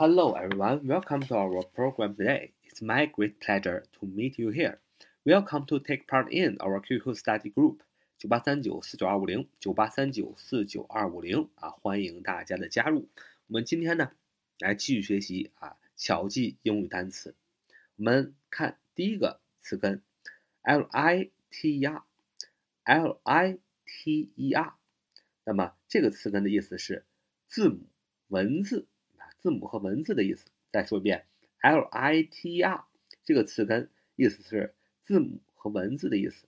Hello everyone, welcome to our program today. It's my great pleasure to meet you here. Welcome to take part in our QQ study group 九八三九四九二五零九八三九四九二五零啊，欢迎大家的加入。我们今天呢，来继续学习啊，巧记英语单词。我们看第一个词根，l i t e r，l i t e r。那么这个词根的意思是字母、文字，字母和文字的意思。再说一遍，l i t e r 这个词根意思是字母和文字的意思。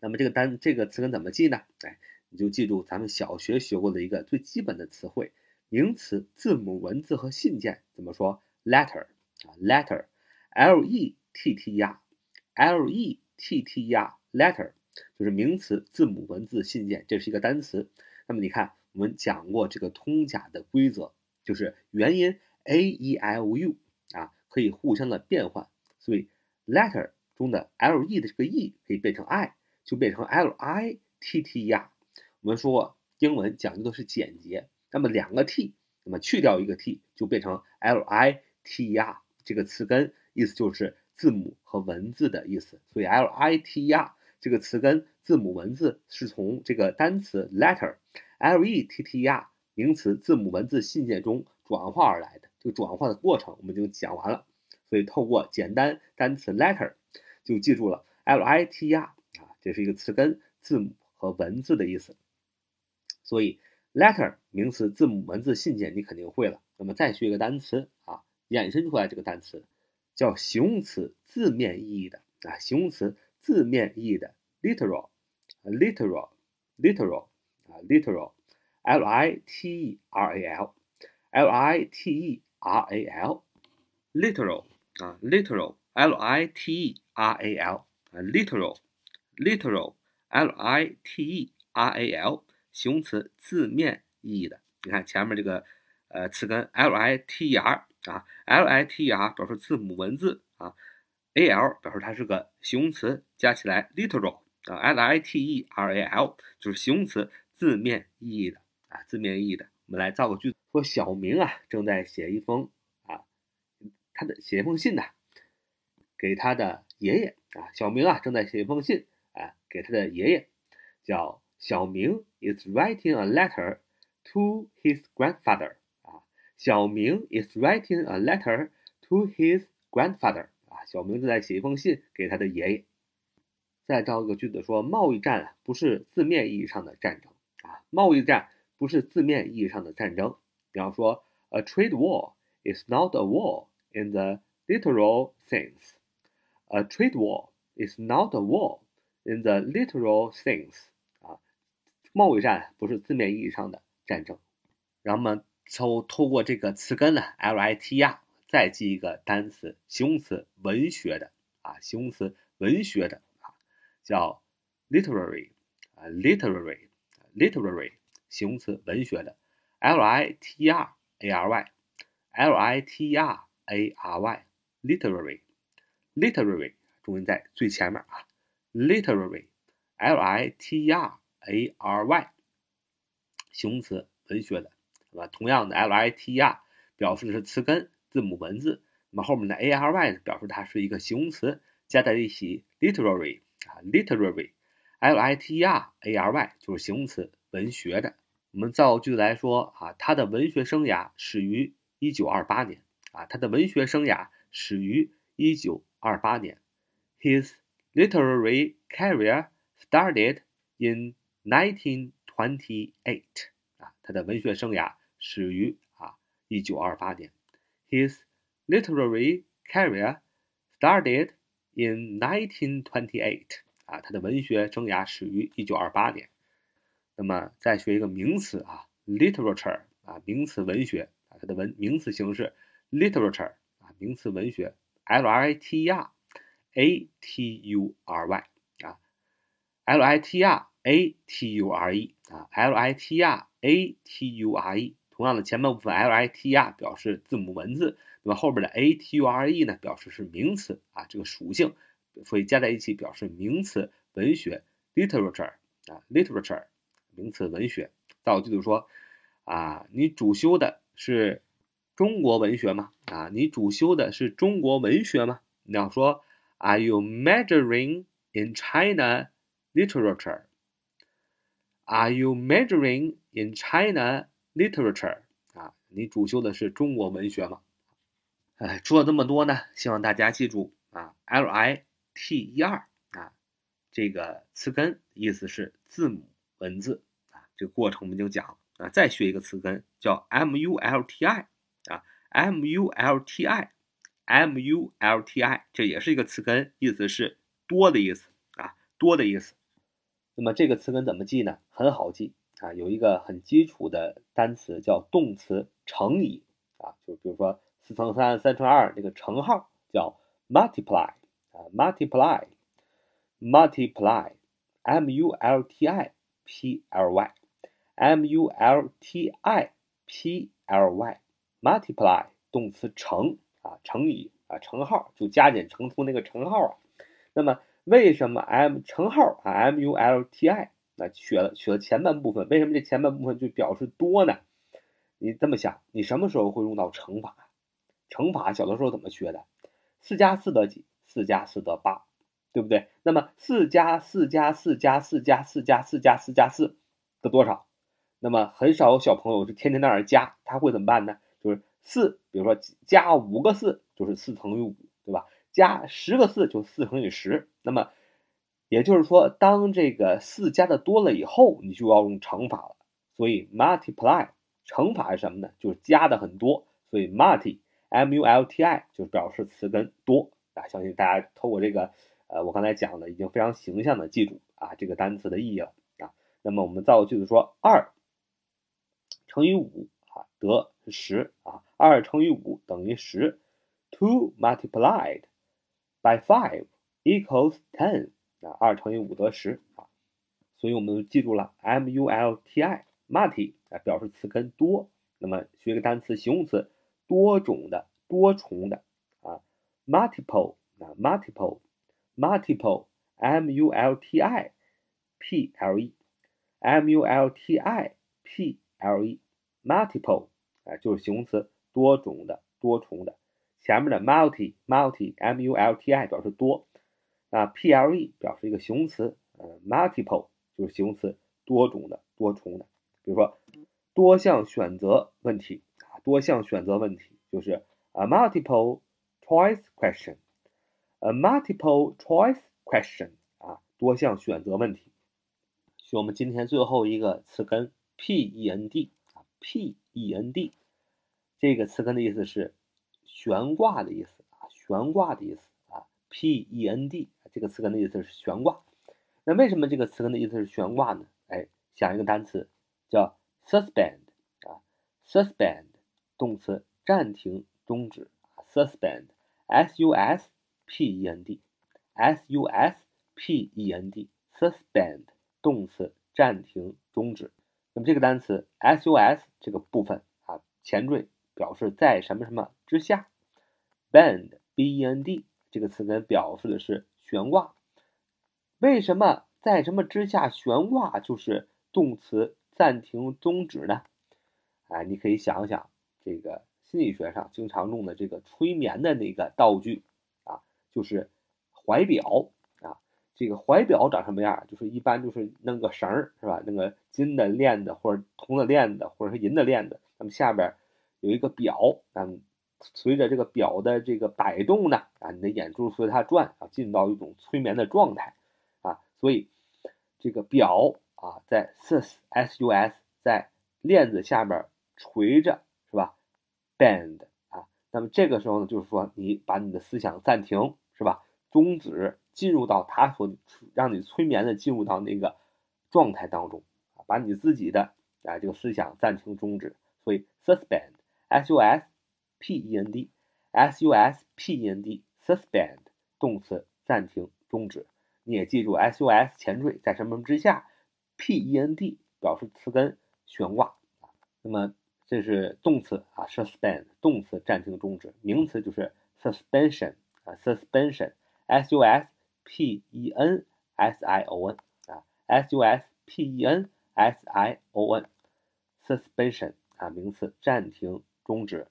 那么这个单这个词根怎么记呢？哎，你就记住咱们小学学过的一个最基本的词汇，名词、字母、文字和信件怎么说？letter 啊，letter，l e t t e r，l e t t e r，letter。就是名词、字母、文字、信件，这是一个单词。那么你看，我们讲过这个通假的规则，就是元音 a e i o u 啊，可以互相的变换。所以 letter 中的 l e 的这个 e 可以变成 i，就变成 l i t t e r。我们说过，英文讲究的是简洁。那么两个 t，那么去掉一个 t，就变成 l i t e r。这个词根意思就是字母和文字的意思。所以 l i t e r。这个词根字母文字是从这个单词 letter，l e t t e r 名词字母文字信件中转化而来的。这个转化的过程我们就讲完了。所以透过简单单词 letter 就记住了 l i t e r 啊，这是一个词根字母和文字的意思。所以 letter 名词字母文字信件你肯定会了。那么再学一个单词啊，衍生出来这个单词叫形容词字面意义的啊，形容词。字面意义的 literal，literal，literal 啊，“literal” ，literal，l i t e r a l，l i t e r a l，literal 啊，literal，l i t e r a l 啊，literal，literal，l i t e r a l 形容词字面意义的。你看前面这个呃词根 l i t e r 啊，l i t e r 表示字母文字啊。a l 表示它是个形容词，加起来 literal 啊，l i t e r a l 就是形容词字面意义的 啊，字面意义的。我们来造个句子，说小明啊正在写一封啊，他的写一封信呢，给他的爷爷啊。小明啊正在写一封信啊，给他的爷爷，叫小明 is writing a letter to his grandfather 啊，小明 is writing a letter to his grandfather。啊小明正在写一封信给他的爷爷。再造一个句子说，贸易战啊不是字面意义上的战争啊，贸易战不是字面意义上的战争。比方说，A trade war is not a war in the literal sense. A trade war is not a war in the literal sense. 啊，贸易战不是字面意义上的战争。然后我们透透过这个词根呢，L I T 呀。再记一个单词，形容词文学的啊，形容词文学的啊，叫 literary 啊，literary，literary 形容词文学的，l i t r a r y，l i t r a r y，literary，literary 重音在最前面啊，literary，l i t e r a r y，形容词文学的，那么同样的，l i t e r 表示的是词根。字母文字，那么后面的 a r y，表示它是一个形容词，加在一起，literary 啊，literary，l i t e r a r y 就是形容词，文学的。我们造句来说啊，他的文学生涯始于一九二八年啊，他的文学生涯始于一九二八年。His literary career started in nineteen twenty eight 啊，他的文学生涯始于啊一九二八年。His literary career started in 1928啊，他的文学生涯始于1928年。那么再学一个名词啊，literature 啊，名词文学啊，它的文名词形式 literature 啊，名词文学 l i t r a t u r y 啊，l i t r a t u r e 啊，l i t r a t u r e。同样的，前半部分 l i t r 表示字母文字，那么后边的 a t u r e 呢，表示是名词啊，这个属性，所以加在一起表示名词文学 literature 啊 literature 名词文学。造句子说啊，你主修的是中国文学吗？啊，你主修的是中国文学吗？你要说，Are you majoring in China literature？Are you majoring in China literature？啊，你主修的是中国文学吗？哎，说了这么多呢，希望大家记住啊，L I T E R 啊，这个词根意思是字母文字啊，这个过程我们就讲啊，再学一个词根叫 M U L T I 啊，M U L T I，M U L T I，这也是一个词根，意思是多的意思啊，多的意思。那么这个词根怎么记呢？很好记啊，有一个很基础的单词叫动词乘以啊，就比如说四乘三，三乘二，这个乘号叫 multiply 啊，multiply，multiply，M U L T I P L Y，M U L T I P L Y，multiply 动词乘啊，乘以啊，乘号就加减乘除那个乘号啊，那么。为什么 m 乘号啊？m u l t i 那学了学了前半部分，为什么这前半部分就表示多呢？你这么想，你什么时候会用到乘法？乘法小的时候怎么学的？四加四得几？四加四得八，对不对？那么四加四加四加四加四加四加四加四得多少？那么很少有小朋友是天天在那儿加，他会怎么办呢？就是四，比如说加五个四就是四乘以五，对吧？加十个四就四乘以十，那么也就是说，当这个四加的多了以后，你就要用乘法了。所以 multiply 乘法是什么呢？就是加的很多，所以 multi m u l t i 就表示词根多啊。相信大家透过这个呃我刚才讲的，已经非常形象的记住啊这个单词的意义了啊。那么我们造个句子说，二乘以五啊得十啊，二乘以五等于十，two multiplied。by five equals ten 啊，二乘以五得十啊，所以我们就记住了 m u l t i multi 啊，表示词根多。那么学一个单词形容词，多种的、多重的啊，multiple 啊，multiple multiple m u l t i p l e m u l t i p l e multiple 啊，就是形容词，多种的、多重的。前面的 multi multi m u l t i 表示多，啊 p l e 表示一个形容词，呃 multiple 就是形容词，多种的、多重的。比如说多项选择问题啊，多项选择问题就是 a multiple choice question A multiple choice question 啊，多项选择问题。学我们今天最后一个词根 p e n d 啊 p e n d 这个词根的意思是。悬挂的意思啊，悬挂的意思啊，p e n d 这个词根的意思是悬挂。那为什么这个词根的意思是悬挂呢？哎，想一个单词叫 suspend 啊，suspend 动词暂停、终止，suspend，s u s p e n d，s u s p e n d，suspend 动词暂停、终止。那么这个单词 s u s 这个部分啊，前缀表示在什么什么之下。bend b e n d 这个词根表示的是悬挂，为什么在什么之下悬挂就是动词暂停终止呢？哎，你可以想想这个心理学上经常用的这个催眠的那个道具，就是怀表啊。这个怀表长什么样？就是一般就是弄个绳儿是吧？那个金的链子或者铜的链子或者是银的链子，那么下边有一个表那嗯。随着这个表的这个摆动呢，啊，你的眼珠随着它转啊，进入到一种催眠的状态，啊，所以这个表啊，在 sus s u s 在链子下边垂着，是吧？bend 啊，那么这个时候呢，就是说你把你的思想暂停，是吧？终止，进入到它所让你催眠的进入到那个状态当中，啊，把你自己的啊这个思想暂停终止，所以 suspend s u s p e n d s u s p e n d suspend 动词暂停终止，你也记住 s u s 前缀在什么之下，p e n d 表示词根悬挂啊。那么这是动词啊，suspend 动词暂停终止，名词就是 suspension ，suspension s u s p e n s i o n 啊，s u s p e n s i o n suspension 啊，名词暂停终止。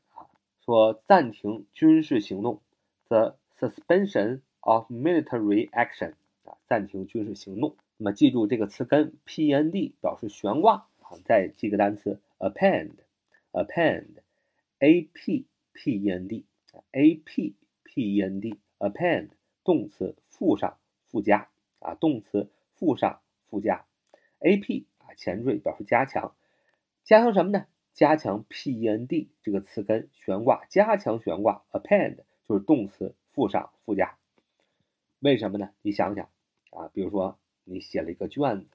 说暂停军事行动，the suspension of military action 啊，暂停军事行动。那么记住这个词根 p n d 表示悬挂啊，再记个单词 append，append，a p p e n d，a p p e n d，append 动词附上附加啊，动词附上附加，a p 啊前缀表示加强，加强什么呢？加强 p e n d 这个词根悬挂，加强悬挂 append 就是动词附上附加。为什么呢？你想想啊，比如说你写了一个卷子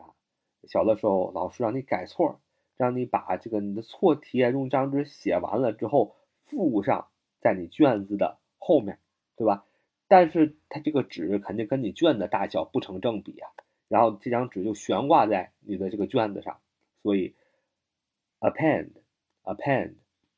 啊，小的时候老师让你改错，让你把这个你的错题用张纸写完了之后附上在你卷子的后面，对吧？但是它这个纸肯定跟你卷的大小不成正比啊，然后这张纸就悬挂在你的这个卷子上，所以。append，append，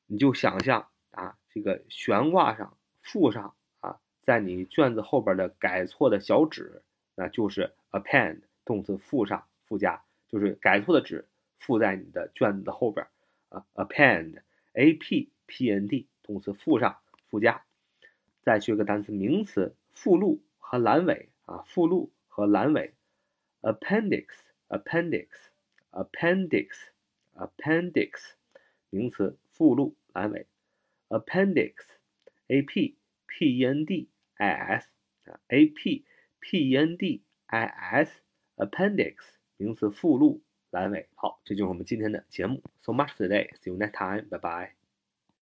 你就想象啊，这个悬挂上附上啊，在你卷子后边的改错的小纸，那就是 append 动词附上附加，就是改错的纸附在你的卷子后边啊，append，a p p n d 动词附上附加。再学个单词名词附录和阑尾啊，附录和阑尾，appendix，appendix，appendix。appendix 名词附录阑尾，appendix，a p p e n d i s 啊，a p p e n d i s，appendix 名词附录阑尾。好，这就是我们今天的节目。So much today. See you next time. Bye bye.